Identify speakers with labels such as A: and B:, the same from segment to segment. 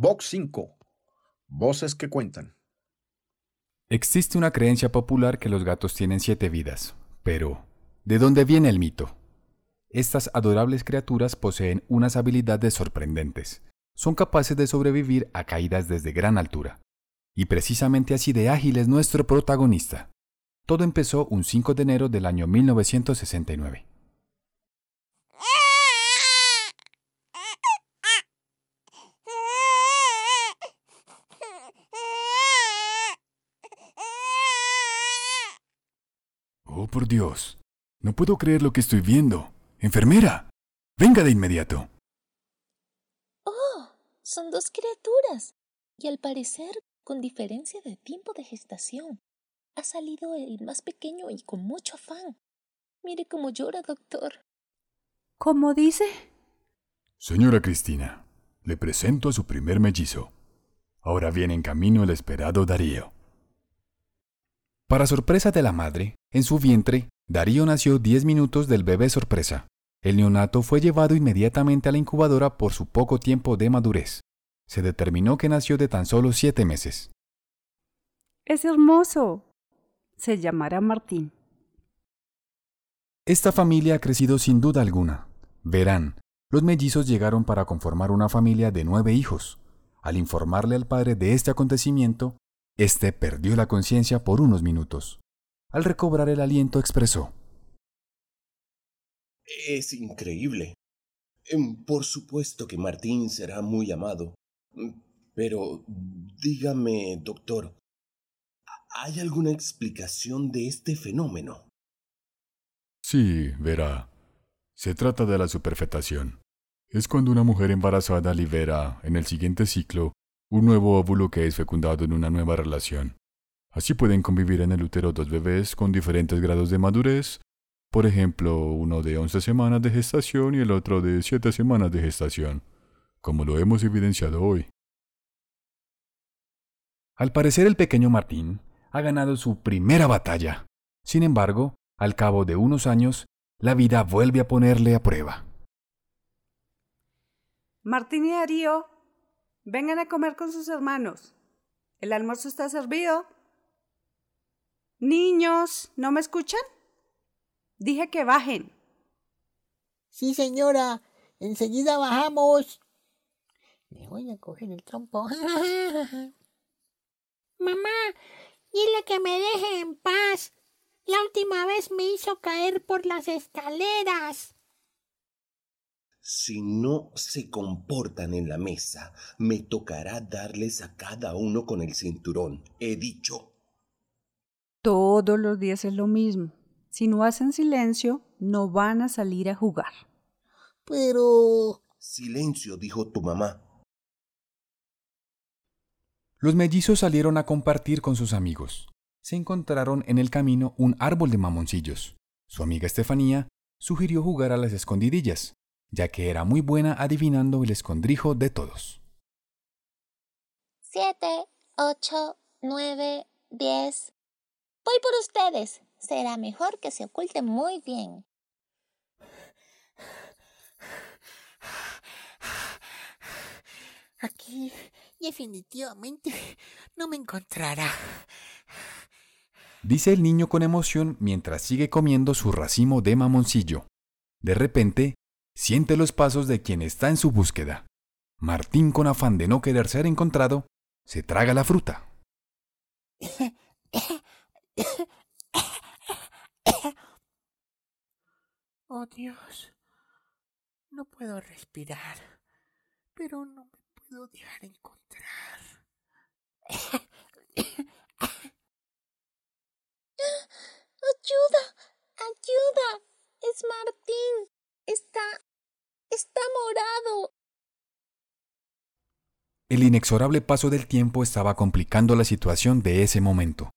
A: Vox 5. Voces que cuentan.
B: Existe una creencia popular que los gatos tienen siete vidas, pero ¿de dónde viene el mito? Estas adorables criaturas poseen unas habilidades sorprendentes. Son capaces de sobrevivir a caídas desde gran altura. Y precisamente así de ágil es nuestro protagonista. Todo empezó un 5 de enero del año 1969. Por Dios. No puedo creer lo que estoy viendo. Enfermera. Venga de inmediato.
C: Oh, son dos criaturas. Y al parecer, con diferencia de tiempo de gestación. Ha salido el más pequeño y con mucho afán. Mire cómo llora, doctor.
D: ¿Cómo dice?
B: Señora Cristina, le presento a su primer mellizo. Ahora viene en camino el esperado Darío. Para sorpresa de la madre, en su vientre, Darío nació 10 minutos del bebé sorpresa. El neonato fue llevado inmediatamente a la incubadora por su poco tiempo de madurez. Se determinó que nació de tan solo 7 meses.
D: Es hermoso. Se llamará Martín.
B: Esta familia ha crecido sin duda alguna. Verán, los mellizos llegaron para conformar una familia de nueve hijos. Al informarle al padre de este acontecimiento, éste perdió la conciencia por unos minutos. Al recobrar el aliento expresó.
E: Es increíble. Em, Por supuesto que Martín será muy amado. Pero dígame, doctor, ¿hay alguna explicación de este fenómeno?
B: Sí, verá. Se trata de la superfetación. Es cuando una mujer embarazada libera, en el siguiente ciclo, un nuevo óvulo que es fecundado en una nueva relación. Así pueden convivir en el útero dos bebés con diferentes grados de madurez, por ejemplo, uno de 11 semanas de gestación y el otro de 7 semanas de gestación, como lo hemos evidenciado hoy. Al parecer el pequeño Martín ha ganado su primera batalla. Sin embargo, al cabo de unos años, la vida vuelve a ponerle a prueba.
D: Martín y Darío, vengan a comer con sus hermanos. El almuerzo está servido. Niños, ¿no me escuchan? Dije que bajen.
F: Sí, señora. Enseguida bajamos. Le voy a coger el trompo. Mamá, dile que me deje en paz. La última vez me hizo caer por las escaleras.
E: Si no se comportan en la mesa, me tocará darles a cada uno con el cinturón. He dicho.
D: Todos los días es lo mismo. Si no hacen silencio, no van a salir a jugar.
F: Pero...
E: Silencio, dijo tu mamá.
B: Los mellizos salieron a compartir con sus amigos. Se encontraron en el camino un árbol de mamoncillos. Su amiga Estefanía sugirió jugar a las escondidillas, ya que era muy buena adivinando el escondrijo de todos.
C: Siete, ocho, nueve, diez. Voy por ustedes. Será mejor que se oculten muy bien.
F: Aquí definitivamente no me encontrará.
B: Dice el niño con emoción mientras sigue comiendo su racimo de mamoncillo. De repente, siente los pasos de quien está en su búsqueda. Martín, con afán de no querer ser encontrado, se traga la fruta.
F: Oh Dios, no puedo respirar, pero no me puedo dejar encontrar.
C: ¡Ayuda! ¡Ayuda! Es Martín. Está... está morado.
B: El inexorable paso del tiempo estaba complicando la situación de ese momento.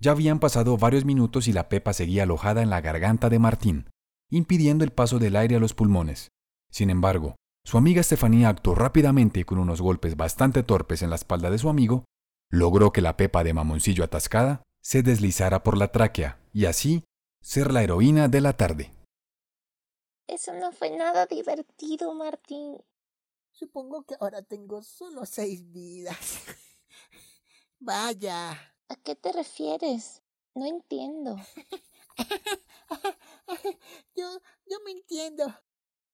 B: Ya habían pasado varios minutos y la pepa seguía alojada en la garganta de Martín, impidiendo el paso del aire a los pulmones. Sin embargo, su amiga Estefanía actuó rápidamente y con unos golpes bastante torpes en la espalda de su amigo, logró que la pepa de mamoncillo atascada se deslizara por la tráquea y así ser la heroína de la tarde.
C: Eso no fue nada divertido, Martín.
F: Supongo que ahora tengo solo seis vidas. Vaya.
C: ¿A qué te refieres? No entiendo.
F: yo, yo me entiendo.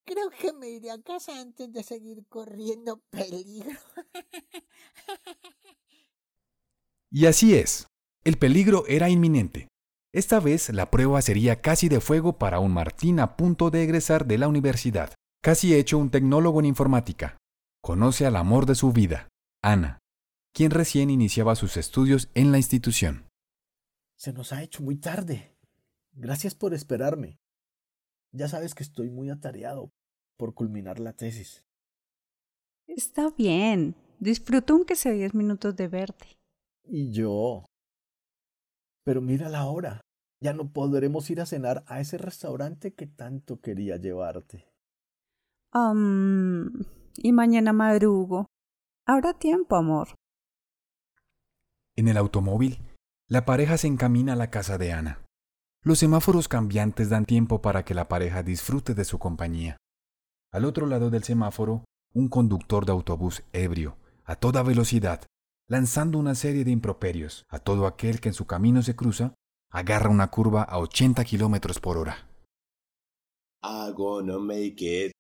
F: Creo que me iré a casa antes de seguir corriendo peligro.
B: Y así es. El peligro era inminente. Esta vez la prueba sería casi de fuego para un Martín a punto de egresar de la universidad, casi hecho un tecnólogo en informática. Conoce al amor de su vida, Ana, quien recién iniciaba sus estudios en la institución.
A: Se nos ha hecho muy tarde. Gracias por esperarme. Ya sabes que estoy muy atareado por culminar la tesis.
D: Está bien. Disfruto aunque sea diez minutos de verte.
A: Y yo. Pero mira la hora. Ya no podremos ir a cenar a ese restaurante que tanto quería llevarte.
D: Um, y mañana madrugo. Habrá tiempo, amor.
B: En el automóvil, la pareja se encamina a la casa de Ana. Los semáforos cambiantes dan tiempo para que la pareja disfrute de su compañía. Al otro lado del semáforo, un conductor de autobús ebrio, a toda velocidad, lanzando una serie de improperios a todo aquel que en su camino se cruza, agarra una curva a 80 kilómetros por hora.
E: I'm gonna make it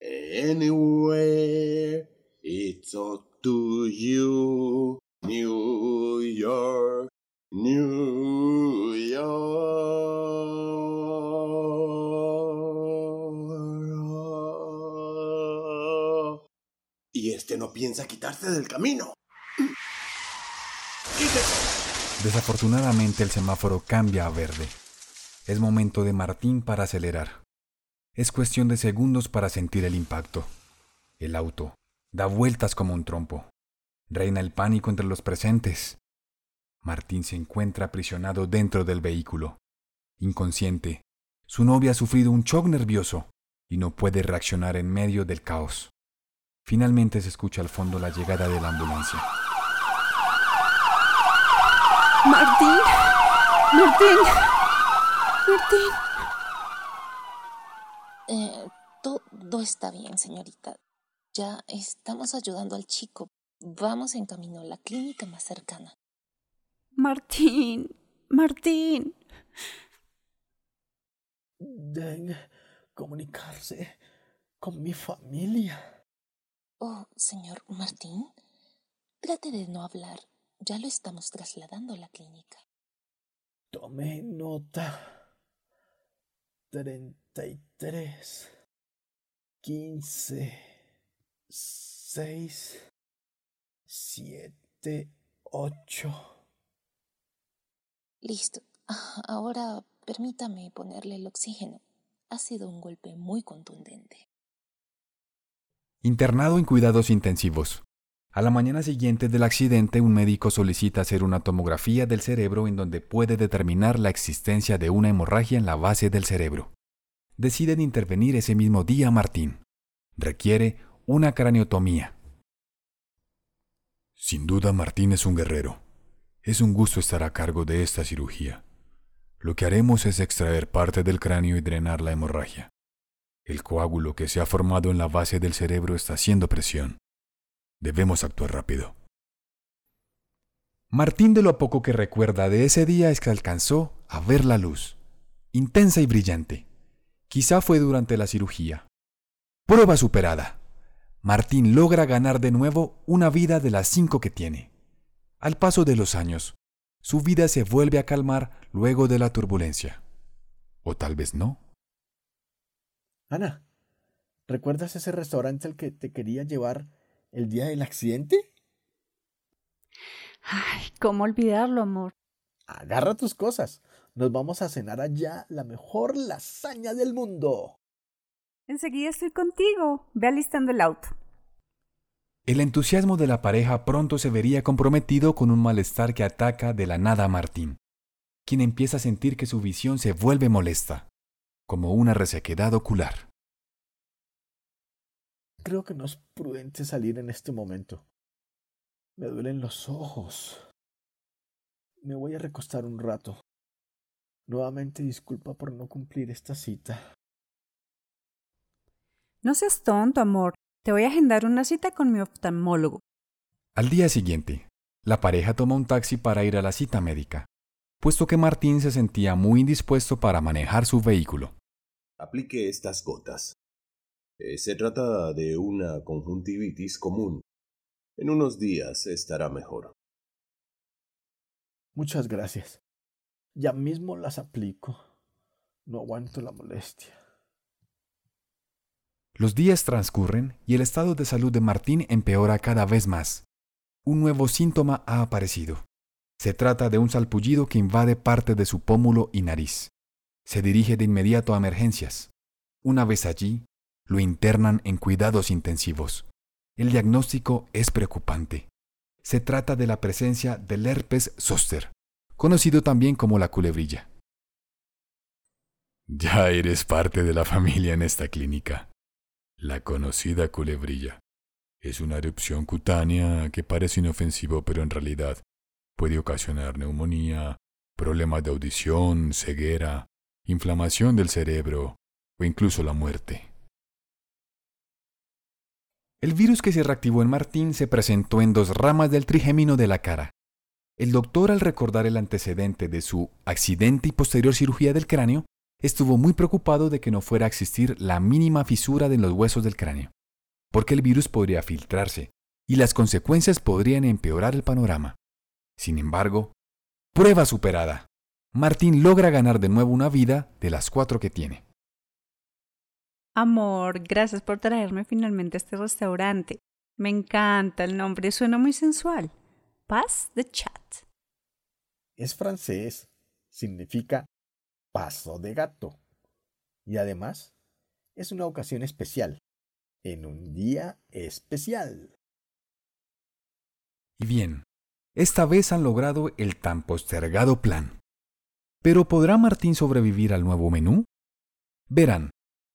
E: anywhere. It's up to you, New York, New York. Y este no piensa quitarse del camino.
B: Desafortunadamente el semáforo cambia a verde. Es momento de Martín para acelerar. Es cuestión de segundos para sentir el impacto. El auto da vueltas como un trompo. Reina el pánico entre los presentes. Martín se encuentra aprisionado dentro del vehículo. Inconsciente, su novia ha sufrido un shock nervioso y no puede reaccionar en medio del caos. Finalmente se escucha al fondo la llegada de la ambulancia.
D: Martín. Martín. Martín.
C: Eh, todo está bien, señorita. Ya estamos ayudando al chico. Vamos en camino a la clínica más cercana.
D: Martín. Martín.
A: Deben comunicarse con mi familia.
C: Oh, señor Martín, trate de no hablar. Ya lo estamos trasladando a la clínica.
A: Tome nota. 33, 15, 6, 7, 8.
C: Listo. Ah, Ahora permítame ponerle el oxígeno. Ha sido un golpe muy contundente.
B: Internado en cuidados intensivos. A la mañana siguiente del accidente, un médico solicita hacer una tomografía del cerebro en donde puede determinar la existencia de una hemorragia en la base del cerebro. Deciden intervenir ese mismo día Martín. Requiere una craniotomía. Sin duda Martín es un guerrero. Es un gusto estar a cargo de esta cirugía. Lo que haremos es extraer parte del cráneo y drenar la hemorragia. El coágulo que se ha formado en la base del cerebro está haciendo presión. Debemos actuar rápido. Martín de lo poco que recuerda de ese día es que alcanzó a ver la luz, intensa y brillante. Quizá fue durante la cirugía. Prueba superada. Martín logra ganar de nuevo una vida de las cinco que tiene. Al paso de los años, su vida se vuelve a calmar luego de la turbulencia. O tal vez no.
A: Ana, ¿recuerdas ese restaurante al que te quería llevar el día del accidente?
D: Ay, ¿cómo olvidarlo, amor?
A: Agarra tus cosas. Nos vamos a cenar allá la mejor lasaña del mundo.
D: Enseguida estoy contigo. Ve alistando el auto.
B: El entusiasmo de la pareja pronto se vería comprometido con un malestar que ataca de la nada a Martín, quien empieza a sentir que su visión se vuelve molesta, como una resequedad ocular.
A: Creo que no es prudente salir en este momento. Me duelen los ojos. Me voy a recostar un rato. Nuevamente disculpa por no cumplir esta cita.
D: No seas tonto, amor. Te voy a agendar una cita con mi oftalmólogo.
B: Al día siguiente, la pareja toma un taxi para ir a la cita médica, puesto que Martín se sentía muy indispuesto para manejar su vehículo.
E: Aplique estas gotas. Eh, se trata de una conjuntivitis común. En unos días estará mejor.
A: Muchas gracias. Ya mismo las aplico. No aguanto la molestia.
B: Los días transcurren y el estado de salud de Martín empeora cada vez más. Un nuevo síntoma ha aparecido. Se trata de un salpullido que invade parte de su pómulo y nariz. Se dirige de inmediato a emergencias. Una vez allí, lo internan en cuidados intensivos. El diagnóstico es preocupante. Se trata de la presencia del herpes zóster, conocido también como la culebrilla. Ya eres parte de la familia en esta clínica. La conocida culebrilla. Es una erupción cutánea que parece inofensivo pero en realidad puede ocasionar neumonía, problemas de audición, ceguera, inflamación del cerebro o incluso la muerte. El virus que se reactivó en Martín se presentó en dos ramas del trigémino de la cara. El doctor, al recordar el antecedente de su accidente y posterior cirugía del cráneo, estuvo muy preocupado de que no fuera a existir la mínima fisura en los huesos del cráneo, porque el virus podría filtrarse y las consecuencias podrían empeorar el panorama. Sin embargo, prueba superada. Martín logra ganar de nuevo una vida de las cuatro que tiene.
D: Amor, gracias por traerme finalmente a este restaurante. Me encanta el nombre, suena muy sensual. Paz de chat.
A: Es francés. Significa paso de gato. Y además, es una ocasión especial, en un día especial.
B: Y bien, esta vez han logrado el tan postergado plan. ¿Pero podrá Martín sobrevivir al nuevo menú? Verán,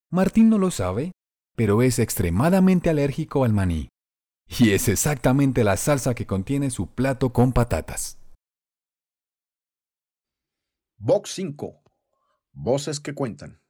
B: Martín no lo sabe, pero es extremadamente alérgico al maní. Y es exactamente la salsa que contiene su plato con patatas.
A: Box 5. Voces que cuentan.